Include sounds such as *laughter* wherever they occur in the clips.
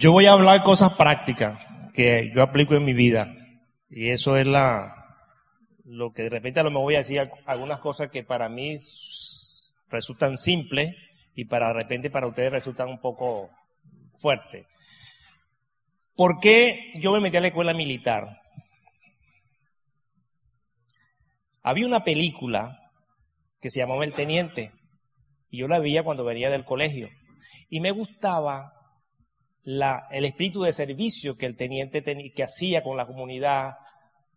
Yo voy a hablar cosas prácticas que yo aplico en mi vida. Y eso es la, lo que de repente a lo mejor voy a decir algunas cosas que para mí resultan simples y para de repente para ustedes resultan un poco fuertes. ¿Por qué yo me metí a la escuela militar? Había una película que se llamaba El Teniente y yo la veía cuando venía del colegio y me gustaba el espíritu de servicio que el teniente que hacía con la comunidad,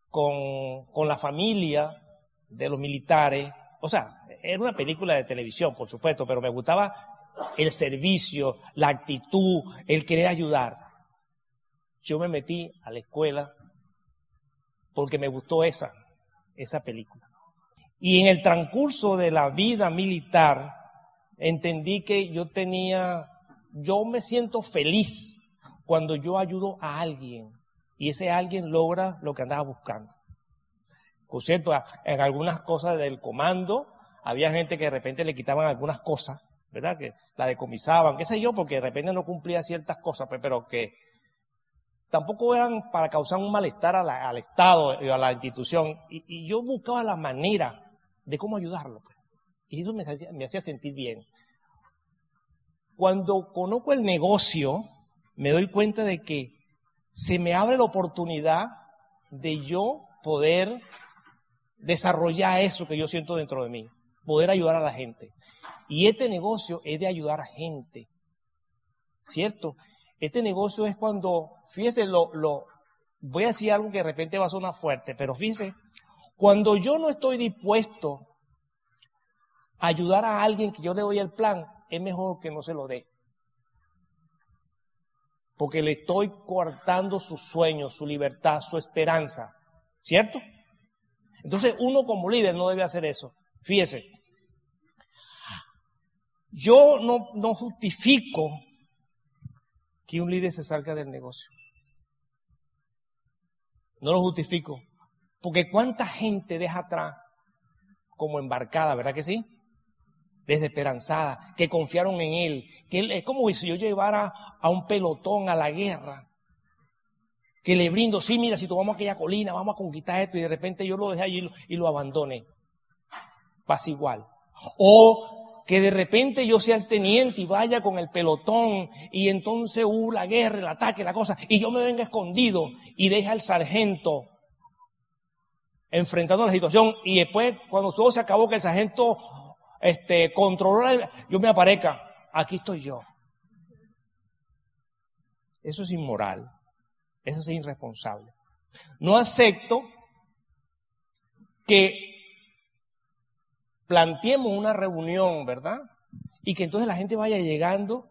con, con la familia de los militares. O sea, era una película de televisión, por supuesto, pero me gustaba el servicio, la actitud, el querer ayudar. Yo me metí a la escuela porque me gustó esa, esa película. Y en el transcurso de la vida militar, entendí que yo tenía, yo me siento feliz cuando yo ayudo a alguien y ese alguien logra lo que andaba buscando. Por cierto, en algunas cosas del comando, había gente que de repente le quitaban algunas cosas, ¿verdad? Que la decomisaban, qué sé yo, porque de repente no cumplía ciertas cosas, pues, pero que tampoco eran para causar un malestar al Estado y a la institución. Y, yo buscaba la manera de cómo ayudarlo. Pues. Y eso me me hacía sentir bien. Cuando conozco el negocio, me doy cuenta de que se me abre la oportunidad de yo poder desarrollar eso que yo siento dentro de mí, poder ayudar a la gente. Y este negocio es de ayudar a gente, ¿cierto? Este negocio es cuando, fíjese, lo, lo, voy a decir algo que de repente va a sonar fuerte, pero fíjese, cuando yo no estoy dispuesto a ayudar a alguien que yo le doy el plan, es mejor que no se lo dé porque le estoy cortando sus sueños, su libertad, su esperanza. ¿Cierto? Entonces uno como líder no debe hacer eso. Fíjese, yo no, no justifico que un líder se salga del negocio. No lo justifico. Porque cuánta gente deja atrás como embarcada, ¿verdad que sí? Desesperanzada, que confiaron en él, que es como si yo llevara a un pelotón a la guerra, que le brindo, sí, mira, si tomamos aquella colina, vamos a conquistar esto, y de repente yo lo dejé allí y lo, abandoné. Pasa igual. O que de repente yo sea el teniente y vaya con el pelotón y entonces hubo uh, la guerra, el ataque, la cosa, y yo me venga escondido y deja al sargento enfrentando la situación y después cuando todo se acabó que el sargento este, controlar, yo me aparezca, aquí estoy yo. Eso es inmoral, eso es irresponsable. No acepto que planteemos una reunión, ¿verdad? Y que entonces la gente vaya llegando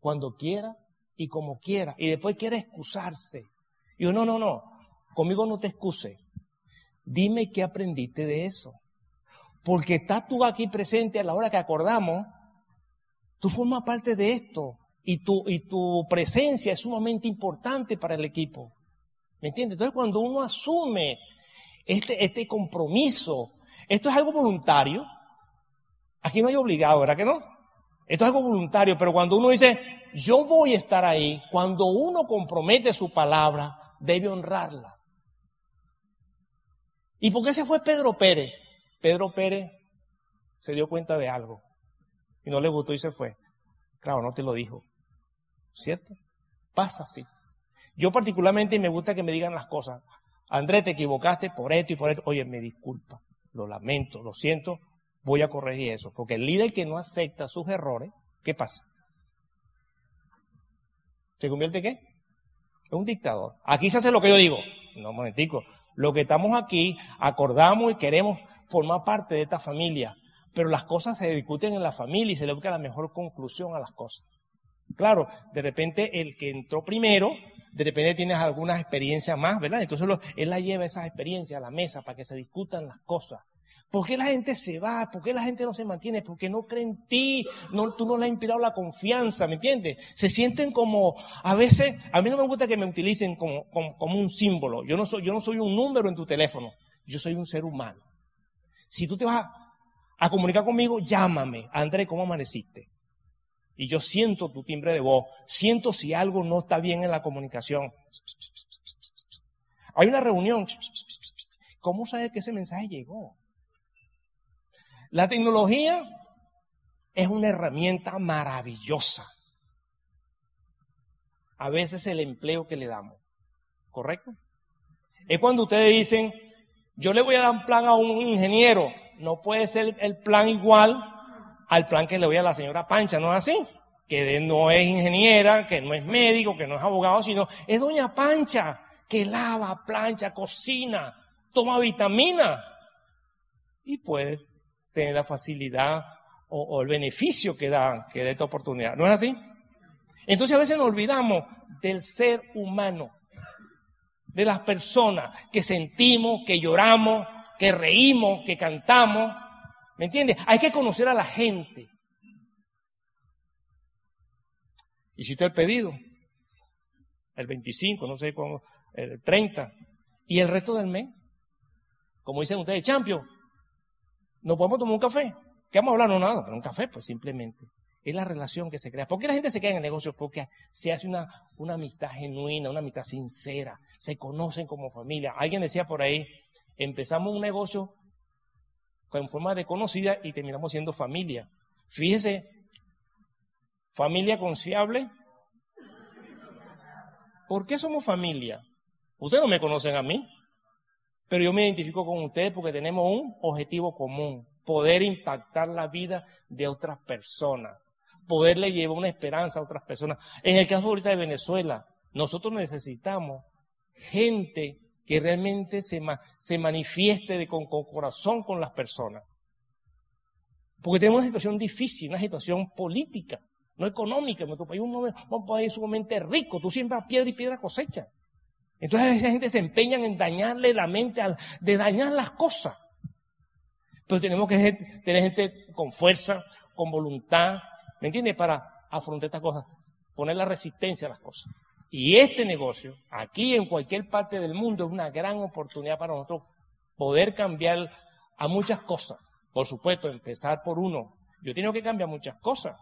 cuando quiera y como quiera, y después quiera excusarse. Y yo, no, no, no, conmigo no te excuse. Dime qué aprendiste de eso. Porque estás tú aquí presente a la hora que acordamos, tú formas parte de esto y tu, y tu presencia es sumamente importante para el equipo. ¿Me entiendes? Entonces cuando uno asume este, este compromiso, esto es algo voluntario, aquí no hay obligado, ¿verdad que no? Esto es algo voluntario, pero cuando uno dice, yo voy a estar ahí, cuando uno compromete su palabra, debe honrarla. ¿Y por qué se fue Pedro Pérez? Pedro Pérez se dio cuenta de algo y no le gustó y se fue. Claro, no te lo dijo. ¿Cierto? Pasa así. Yo particularmente me gusta que me digan las cosas. Andrés, te equivocaste por esto y por esto. Oye, me disculpa, lo lamento, lo siento, voy a corregir eso. Porque el líder que no acepta sus errores, ¿qué pasa? ¿Se convierte qué? Es un dictador. Aquí se hace lo que yo digo. No, momentico. Lo que estamos aquí, acordamos y queremos formar parte de esta familia, pero las cosas se discuten en la familia y se le busca la mejor conclusión a las cosas. Claro, de repente el que entró primero, de repente tienes algunas experiencias más, ¿verdad? Entonces él la lleva esas experiencias a la mesa para que se discutan las cosas. ¿Por qué la gente se va? ¿Por qué la gente no se mantiene? Porque no cree en ti, no, tú no le has inspirado la confianza, ¿me entiendes? Se sienten como, a veces, a mí no me gusta que me utilicen como, como un símbolo. Yo no, soy, yo no soy un número en tu teléfono, yo soy un ser humano. Si tú te vas a, comunicar conmigo, llámame. André, ¿cómo amaneciste? Y yo siento tu timbre de voz, siento si algo no está bien en la comunicación. Hay una reunión. ¿Cómo sabes que ese mensaje llegó? La tecnología es una herramienta maravillosa. A veces el empleo que le damos, ¿correcto? Es cuando ustedes dicen, yo le voy a dar un plan a un ingeniero, no puede ser el plan igual al plan que le voy a la señora Pancha, ¿no es así? Que no es ingeniera, que no es médico, que no es abogado, sino es doña Pancha, que lava, plancha, cocina, toma vitamina y puede tener la facilidad o, el beneficio que da, que da esta oportunidad. ¿No es así? Entonces a veces nos olvidamos del ser humano, de las personas que sentimos, que lloramos, que reímos, que cantamos. ¿Me entiendes? Hay que conocer a la gente. Hiciste el pedido, el 25, no sé cómo, el 30, y el resto del mes, como dicen ustedes, champion, no podemos tomar un café. ¿Qué vamos a hablar? No, nada, pero un café, pues simplemente. Es la relación que se crea. ¿Por qué la gente se queda en el negocio? Porque se hace una, una amistad genuina, una amistad sincera. Se conocen como familia. Alguien decía por ahí, empezamos un negocio con forma de conocida y terminamos siendo familia. Fíjese, familia confiable. ¿Por qué somos familia? Ustedes no me conocen a mí, pero yo me identifico con ustedes porque tenemos un objetivo común, poder impactar la vida de otras personas, poderle llevar una esperanza a otras personas. En el caso ahorita de Venezuela, nosotros necesitamos gente que realmente se, manifieste de, con, corazón con las personas. Porque tenemos una situación difícil, una situación política, no económica. Nuestro país es un, país sumamente rico. Tú siembras piedra y piedra cosecha. Entonces esa gente se empeña en dañarle la mente, de dañar las cosas. Pero tenemos que tener gente con fuerza, con voluntad, ¿me entiendes? Para afrontar estas cosas, poner la resistencia a las cosas. Y este negocio, aquí en cualquier parte del mundo, es una gran oportunidad para nosotros poder cambiar a muchas cosas. Por supuesto, empezar por uno. Yo tengo que cambiar muchas cosas.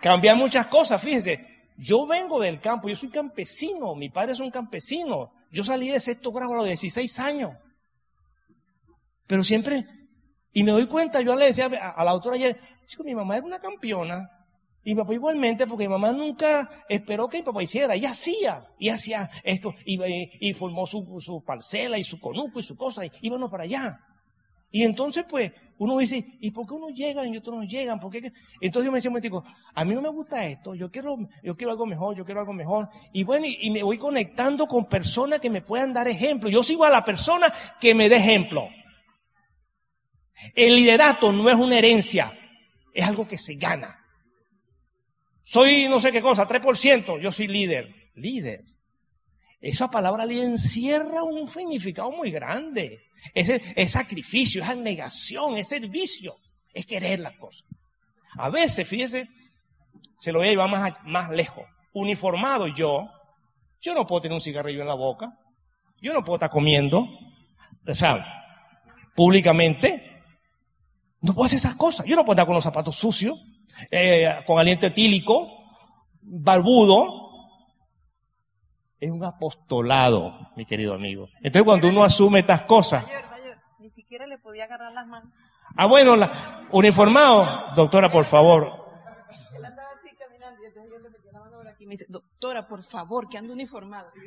Cambiar muchas cosas, fíjense. Yo vengo del campo, yo soy campesino, mi padre es un campesino. Yo salí de sexto grado a los 16 años. Pero siempre, y me doy cuenta, yo le decía a, la autora ayer, chico, mi mamá era una campeona. Y mi papá igualmente, porque mi mamá nunca esperó que mi papá hiciera, y hacía, y hacía esto, y, y formó su, su, parcela y su conuco y su cosa, y íbamos para allá. Y entonces, pues, uno dice, ¿y por qué unos llegan y otros no llegan? ¿Por qué? Entonces yo me decía, digo, a mí no me gusta esto, yo quiero, yo quiero algo mejor, yo quiero algo mejor. Y bueno, y me voy conectando con personas que me puedan dar ejemplo. Yo sigo a la persona que me dé ejemplo. El liderato no es una herencia, es algo que se gana. Soy no sé qué cosa, 3%, yo soy líder. Líder. Esa palabra líder encierra un significado muy grande. Es, sacrificio, es abnegación, es servicio, es querer las cosas. A veces, fíjese, se lo voy a llevar más, más lejos. Uniformado yo, yo no puedo tener un cigarrillo en la boca, yo no puedo estar comiendo, o sea, públicamente, no puedo hacer esas cosas. Yo no puedo estar con los zapatos sucios, eh, con aliento etílico, barbudo. Es un apostolado, mi querido amigo. Entonces cuando uno asume estas cosas... Ni siquiera le podía agarrar las manos. Ah, bueno, la, uniformado. Doctora, por favor. Él andaba así caminando y entonces yo le metí la mano por aquí y me dice, doctora, por favor, que ando uniformado. *laughs*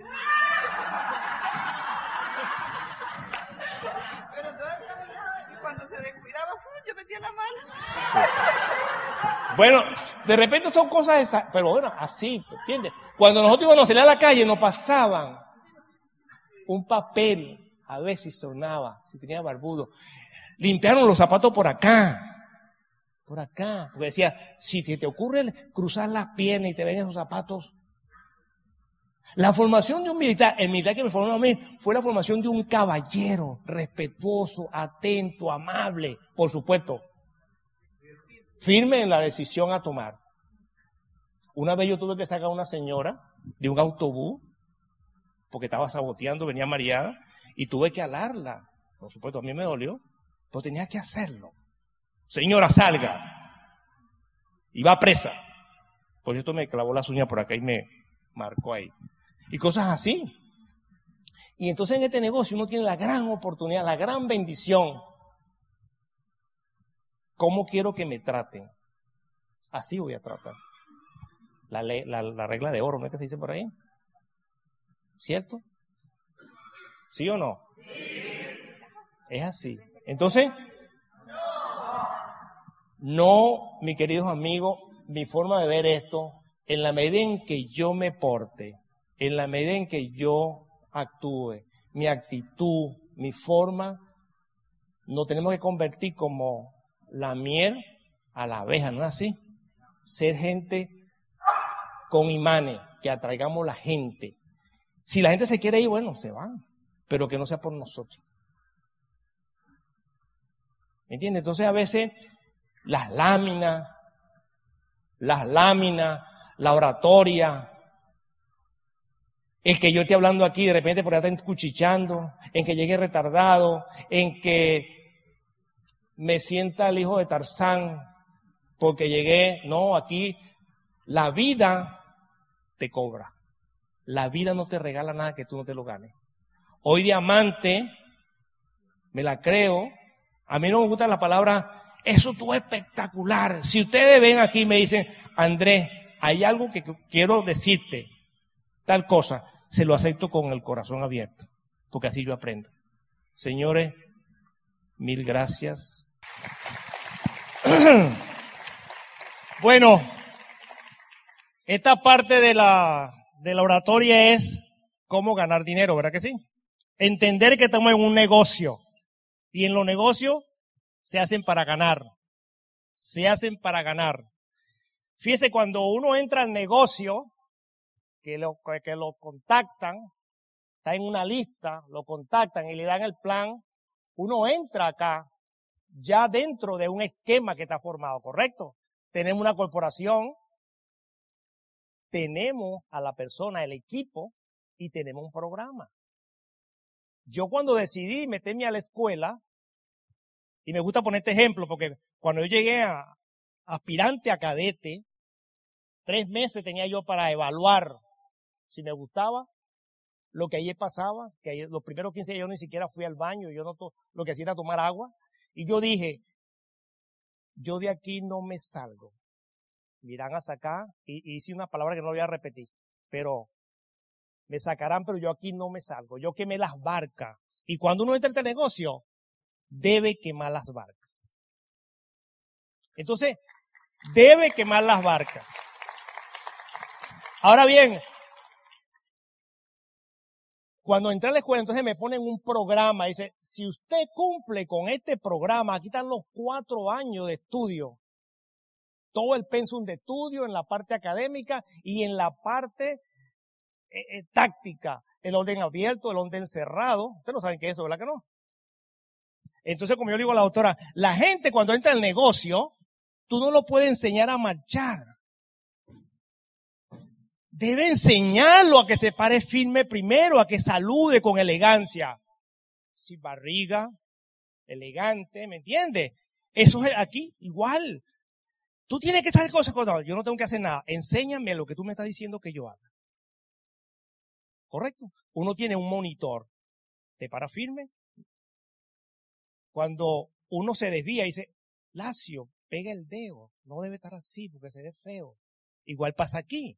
Pero todavía y cuando se descuidaba, yo metía la mano. Bueno, de repente son cosas esas, pero bueno, así, ¿entiendes? Cuando nosotros íbamos a salir a la calle, nos pasaban un papel, a ver si sonaba, si tenía barbudo. Limpiaron los zapatos por acá, por acá. Porque decía, si te ocurre cruzar las piernas y te ven esos zapatos. La formación de un militar, el militar que me formó a mí, fue la formación de un caballero, respetuoso, atento, amable, por supuesto, firme en la decisión a tomar. Una vez yo tuve que sacar a una señora de un autobús porque estaba saboteando, venía mareada y tuve que alarla. Por supuesto, a mí me dolió, pero tenía que hacerlo. Señora, salga. Y va presa. Por esto me clavó las uñas por acá y me marcó ahí. Y cosas así. Y entonces en este negocio uno tiene la gran oportunidad, la gran bendición. ¿Cómo quiero que me traten? Así voy a tratar. La, la, regla de oro, ¿no es que se dice por ahí? ¿Cierto? ¿Sí o no? Es así. Entonces, no, mi queridos amigos, mi forma de ver esto, en la medida en que yo me porte, en la medida en que yo actúe, mi actitud, mi forma, nos tenemos que convertir como la miel a la abeja, ¿no es así? Ser gente con imanes, que atraigamos la gente. Si la gente se quiere ir, bueno, se van, pero que no sea por nosotros. ¿Me entiendes? Entonces a veces las láminas, las láminas, la oratoria, el que yo esté hablando aquí, de repente por allá está cuchichando, en que llegue retardado, en que me sienta el hijo de Tarzán, porque llegué, no, aquí la vida te cobra. La vida no te regala nada que tú no te lo ganes. Hoy diamante, me la creo, a mí no me gusta la palabra, eso tú espectacular. Si ustedes ven aquí y me dicen, Andrés, hay algo que quiero decirte, tal cosa se lo acepto con el corazón abierto, porque así yo aprendo. Señores, mil gracias. *clears throat* bueno, esta parte de la, de la oratoria es cómo ganar dinero, ¿verdad que sí? Entender que estamos en un negocio y en los negocios se hacen para ganar. Se hacen para ganar. Fíjese, cuando uno entra al negocio, que lo, que lo contactan, está en una lista, lo contactan y le dan el plan, uno entra acá ya dentro de un esquema que está formado, ¿correcto? Tenemos una corporación, tenemos a la persona, el equipo y tenemos un programa. Yo cuando decidí meterme a la escuela, y me gusta poner este ejemplo porque cuando yo llegué a aspirante a cadete, tres meses tenía yo para evaluar si me gustaba, lo que ayer pasaba, que los primeros 15 días yo ni siquiera fui al baño, yo no lo que hacía era tomar agua, y yo dije, yo de aquí no me salgo. Miran a sacar, y, hice una palabra que no voy a repetir, pero me sacarán, pero yo aquí no me salgo. Yo quemé las barcas. Y cuando uno entra en este negocio, debe quemar las barcas. Entonces, debe quemar las barcas. Ahora bien, cuando entré a la escuela, entonces me ponen un programa. Dice, si usted cumple con este programa, aquí están los cuatro años de estudio. Todo el pensum de estudio en la parte académica y en la parte eh, eh, táctica. El orden abierto, el orden cerrado. Ustedes no saben qué es eso, ¿verdad que no? Entonces, como yo le digo a la doctora, la gente cuando entra al negocio, tú no lo puedes enseñar a marchar debe enseñarlo a que se pare firme primero, a que salude con elegancia. Sin barriga, elegante, ¿me entiendes? Eso es aquí igual. Tú tienes que hacer cosas con yo no tengo que hacer nada. Enséñame lo que tú me estás diciendo que yo haga. ¿Correcto? Uno tiene un monitor. ¿Te para firme? Cuando uno se desvía y dice, Lacio, pega el dedo. No debe estar así porque se ve feo. Igual pasa aquí.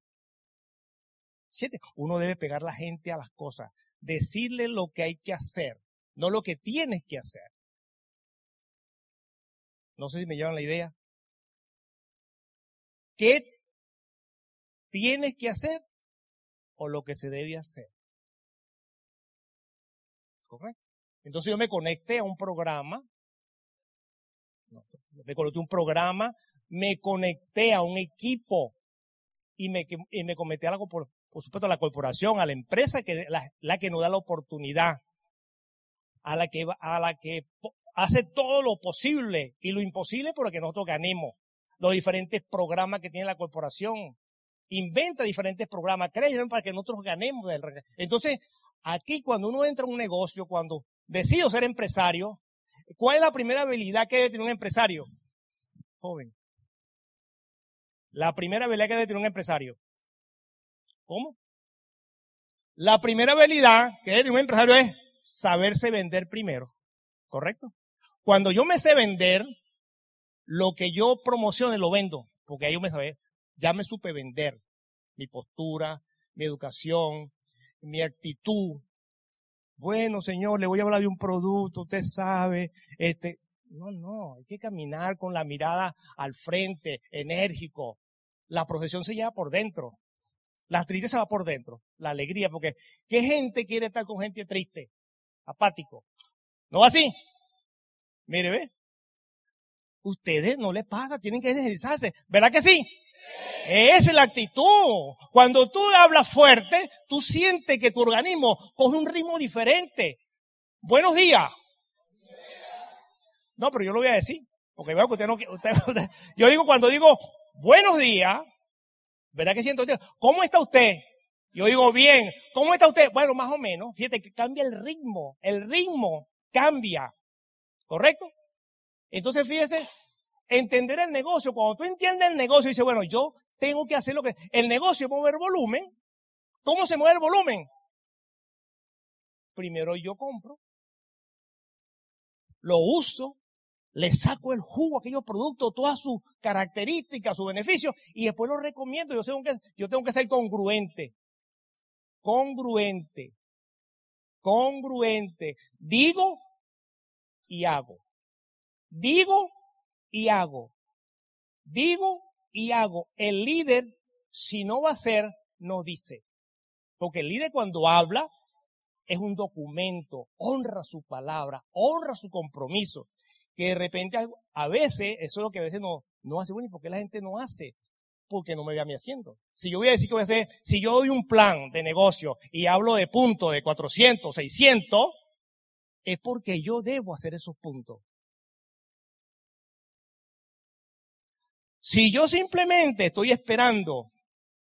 Uno debe pegar la gente a las cosas, decirle lo que hay que hacer, no lo que tienes que hacer. No sé si me llevan la idea. ¿Qué tienes que hacer o lo que se debe hacer? ¿Correcto? Entonces yo me conecté a un programa, me conecté a un programa, me conecté a un equipo y me, y me cometí algo por, por supuesto, a la corporación, a la empresa, que la, que nos da la oportunidad, a la que, a la que hace todo lo posible y lo imposible para que nosotros ganemos los diferentes programas que tiene la corporación. Inventa diferentes programas, creen para que nosotros ganemos. Entonces, aquí cuando uno entra en un negocio, cuando decido ser empresario, ¿cuál es la primera habilidad que debe tener un empresario? joven. La primera habilidad que debe tener un empresario. ¿Cómo? La primera habilidad que debe tener un empresario es saberse vender primero. ¿Correcto? Cuando yo me sé vender, lo que yo promocione lo vendo, porque ahí yo me sabe, ya me supe vender mi postura, mi educación, mi actitud. Bueno, señor, le voy a hablar de un producto, usted sabe, este, no, no, hay que caminar con la mirada al frente, enérgico. La profesión se lleva por dentro. La tristeza va por dentro. La alegría, porque ¿qué gente quiere estar con gente triste? Apático. ¿No va así? Mire, ve. Ustedes no les pasa, tienen que ejercitarse. ¿Verdad que sí? Esa es la actitud. Cuando tú hablas fuerte, tú sientes que tu organismo coge un ritmo diferente. Buenos días. No, pero yo lo voy a decir. Porque veo que usted no *laughs* usted, Yo digo, cuando digo buenos días, ¿verdad que siento? ¿Cómo está usted? Yo digo, bien. ¿Cómo está usted? Bueno, más o menos. Fíjate que cambia el ritmo. El ritmo cambia. ¿Correcto? Entonces, fíjese, entender el negocio. Cuando tú entiendes el negocio, dice, bueno, yo tengo que hacer lo que... El negocio es mover volumen. ¿Cómo se mueve el volumen? Primero yo compro, lo uso, le saco el jugo a aquellos productos, todas sus características, sus beneficios, y después lo recomiendo. Yo tengo que, yo tengo que ser congruente. Congruente. Congruente. Digo y hago. Digo y hago. Digo y hago. El líder, si no va a ser, no dice. Porque el líder cuando habla es un documento, honra su palabra, honra su compromiso. Que de repente a veces, eso es lo que a veces no, no hace, bueno, ¿y por qué la gente no hace? Porque no me ve a mí haciendo. Si yo voy a decir que voy a hacer, si yo doy un plan de negocio y hablo de puntos de 400, 600, es porque yo debo hacer esos puntos. Si yo simplemente estoy esperando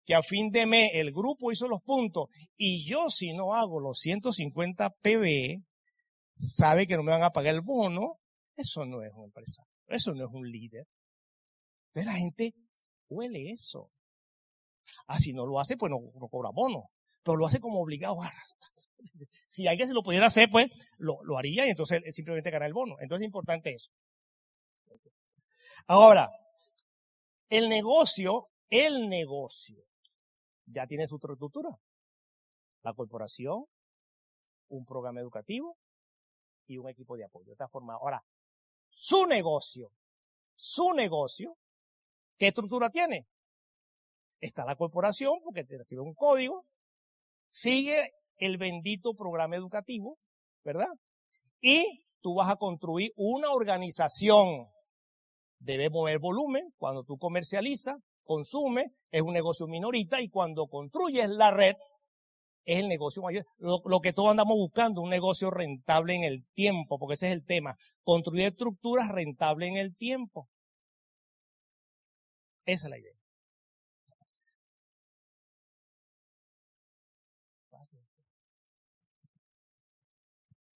que a fin de mes el grupo hizo los puntos y yo si no hago los 150 PB, sabe que no me van a pagar el bono, eso no es un empresario, eso no es un líder. Entonces la gente huele eso. Ah, si no lo hace, pues no, cobra bono, pero lo hace como obligado. *laughs* Si alguien se lo pudiera hacer, pues lo, lo haría y entonces simplemente gana el bono. Entonces es importante eso. Ahora, el negocio, el negocio, ya tiene su estructura. La corporación, un programa educativo y un equipo de apoyo. Está formado. Ahora, su negocio, su negocio, ¿qué estructura tiene? Está la corporación, porque te recibe un código, sigue el bendito programa educativo, ¿verdad? Y tú vas a construir una organización debe mover volumen. Cuando tú comercializas, consume, es un negocio minorita y cuando construyes la red, es el negocio mayor. Lo, que todos andamos buscando, un negocio rentable en el tiempo, porque ese es el tema. Construir estructuras rentables en el tiempo. Esa es la idea.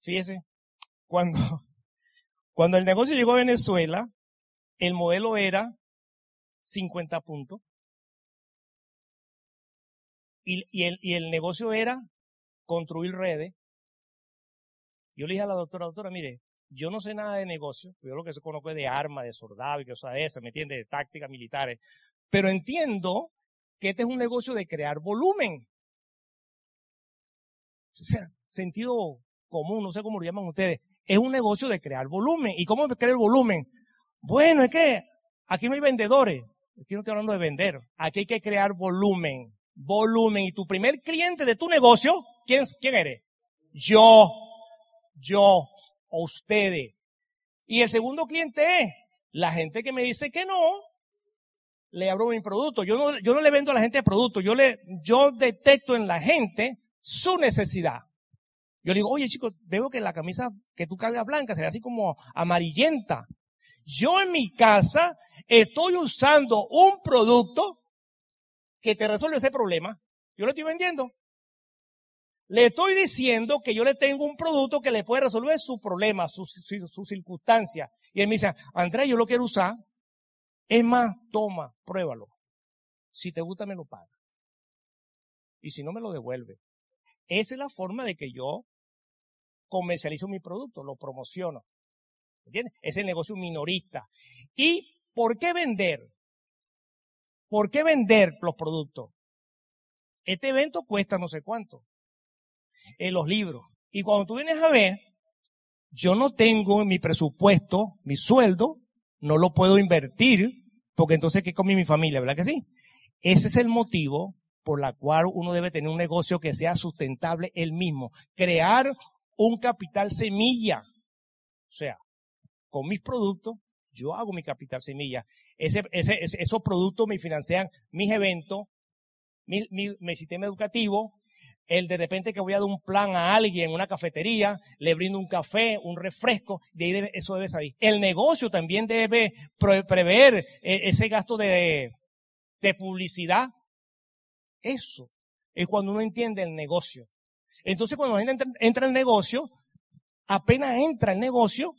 Fíjese, cuando, *laughs* cuando el negocio llegó a Venezuela, el modelo era 50 puntos. Y, el, negocio era construir redes. Yo le dije a la doctora, doctora, mire, yo no sé nada de negocio, yo lo que conozco es de armas, de soldados y cosas de esas, ¿me entiende? De tácticas militares. Pero entiendo que este es un negocio de crear volumen. O sea, sentido común, no sé cómo lo llaman ustedes. Es un negocio de crear volumen. ¿Y cómo crear volumen? Bueno, es que aquí no hay vendedores. Aquí no estoy hablando de vender. Aquí hay que crear volumen. Volumen. Y tu primer cliente de tu negocio, ¿quién, quién eres? Yo. Yo. O ustedes. Y el segundo cliente es la gente que me dice que no, le abro mi producto. Yo no, yo no le vendo a la gente el producto. Yo le, yo detecto en la gente su necesidad. Yo le digo, oye chicos, veo que la camisa que tú cargas blanca se ve así como amarillenta. Yo en mi casa estoy usando un producto que te resuelve ese problema. Yo le estoy vendiendo. Le estoy diciendo que yo le tengo un producto que le puede resolver su problema, su, su, circunstancia. Y él me dice, Andrés, yo lo quiero usar. Es más, toma, pruébalo. Si te gusta, me lo paga. Y si no, me lo devuelve. Esa es la forma de que yo comercializo mi producto, lo promociono. ¿Entiendes? Es el negocio minorista. ¿Y por qué vender? ¿Por qué vender los productos? Este evento cuesta no sé cuánto. En los libros. Y cuando tú vienes a ver, yo no tengo en mi presupuesto, mi sueldo, no lo puedo invertir, porque entonces, ¿qué come mi familia? ¿Verdad que sí? Ese es el motivo por la cual uno debe tener un negocio que sea sustentable él mismo. Crear un capital semilla. O sea, con mis productos, yo hago mi capital semilla. Ese, ese, esos productos me financian mis eventos, mi, mi, mi, sistema educativo, el de repente que voy a dar un plan a alguien en una cafetería, le brindo un café, un refresco, de ahí eso debe salir. El negocio también debe prever eh, ese gasto de, de publicidad. Eso es cuando uno entiende el negocio. Entonces cuando la gente entra, el negocio, apenas entra el negocio,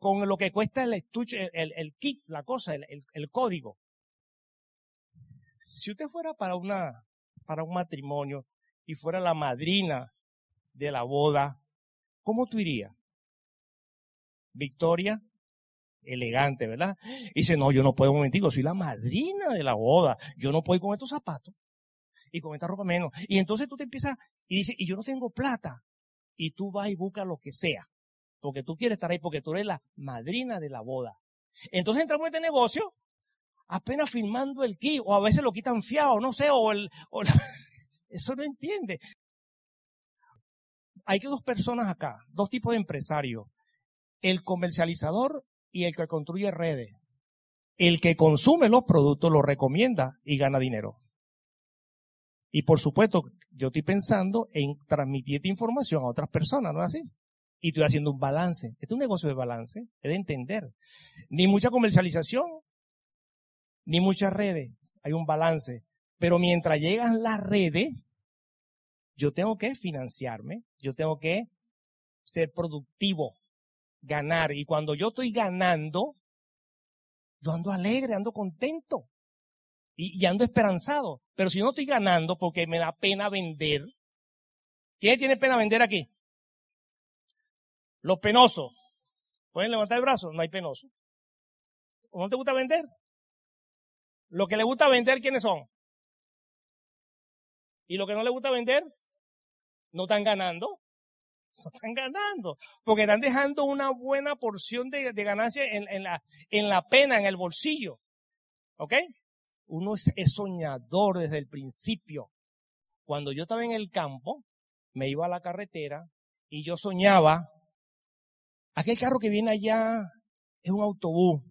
con lo que cuesta el estuche, el, kit, la cosa, el, código. Si usted fuera para una, para un matrimonio y fuera la madrina de la boda, ¿cómo tú irías? Victoria, elegante, ¿verdad? Y dice, no, yo no puedo un soy la madrina de la boda, yo no puedo ir con estos zapatos y con esta ropa menos. Y entonces tú te empiezas y dices, y yo no tengo plata. Y tú vas y buscas lo que sea, porque tú quieres estar ahí, porque tú eres la madrina de la boda. Entonces entramos en este negocio apenas firmando el kit, o a veces lo quitan fiado, no sé, o el, *laughs* eso no entiende. Hay que dos personas acá, dos tipos de empresarios. El comercializador y el que construye redes. El que consume los productos los recomienda y gana dinero. Y por supuesto, yo estoy pensando en transmitir esta información a otras personas, ¿no es así? Y estoy haciendo un balance. Este es un negocio de balance, es de entender. Ni mucha comercialización, ni muchas redes. Hay un balance. Pero mientras llegan las redes, yo tengo que financiarme, yo tengo que ser productivo, ganar. Y cuando yo estoy ganando, yo ando alegre, ando contento y, ando esperanzado. Pero si no estoy ganando porque me da pena vender, ¿quién tiene pena vender aquí? Los penosos. ¿Pueden levantar el brazo? No hay penosos. ¿No te gusta vender? Lo que le gusta vender, ¿quiénes son? Y lo que no le gusta vender, no están ganando. No están ganando. Porque están dejando una buena porción de, ganancia en, la, en la pena, en el bolsillo. ¿Ok? Uno es, soñador desde el principio. Cuando yo estaba en el campo, me iba a la carretera y yo soñaba, aquel carro que viene allá es un autobús,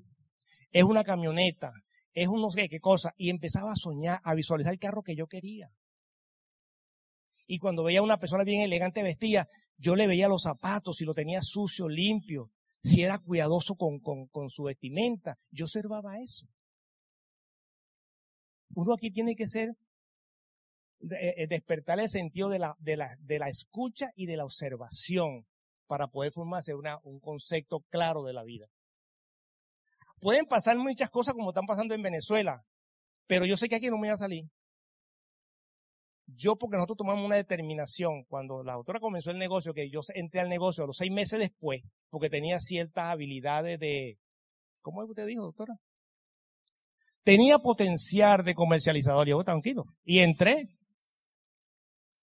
es una camioneta, es un no sé qué cosa, y empezaba a soñar, a visualizar el carro que yo quería. Y cuando veía a una persona bien elegante vestida, yo le veía los zapatos, si lo tenía sucio, limpio, si era cuidadoso con, con, su vestimenta, yo observaba eso. Uno aquí tiene que ser, eh, despertar el sentido de la, de, la, de la escucha y de la observación para poder formarse una, un concepto claro de la vida. Pueden pasar muchas cosas como están pasando en Venezuela, pero yo sé que aquí no me voy a salir. Yo, porque nosotros tomamos una determinación, cuando la doctora comenzó el negocio, que yo entré al negocio a los seis meses después, porque tenía ciertas habilidades de, ¿cómo usted dijo, doctora? tenía potencial de comercializador. Yo, tranquilo. Y entré.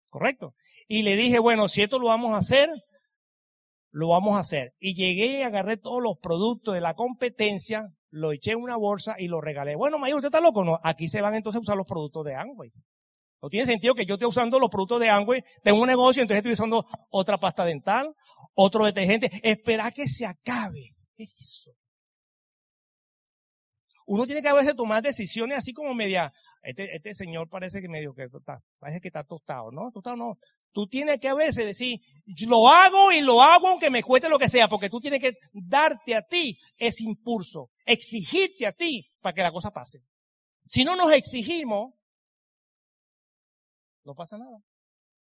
Correcto. Y le dije, bueno, si esto lo vamos a hacer, lo vamos a hacer. Y llegué y agarré todos los productos de la competencia, lo eché en una bolsa y lo regalé. Bueno, Mayor, ¿usted está loco? No, aquí se van entonces a usar los productos de Amway. No tiene sentido que yo esté usando los productos de Amway, tengo un negocio, entonces estoy usando otra pasta dental, otro detergente. Espera que se acabe. ¿Qué hizo? uno tiene que a veces tomar decisiones así como media, este, este señor parece que medio que está, parece que está tostado, ¿no? Tostado no. Tú tienes que a veces decir, lo hago y lo hago aunque me cueste lo que sea, porque tú tienes que darte a ti ese impulso, exigirte a ti para que la cosa pase. Si no nos exigimos, no pasa nada.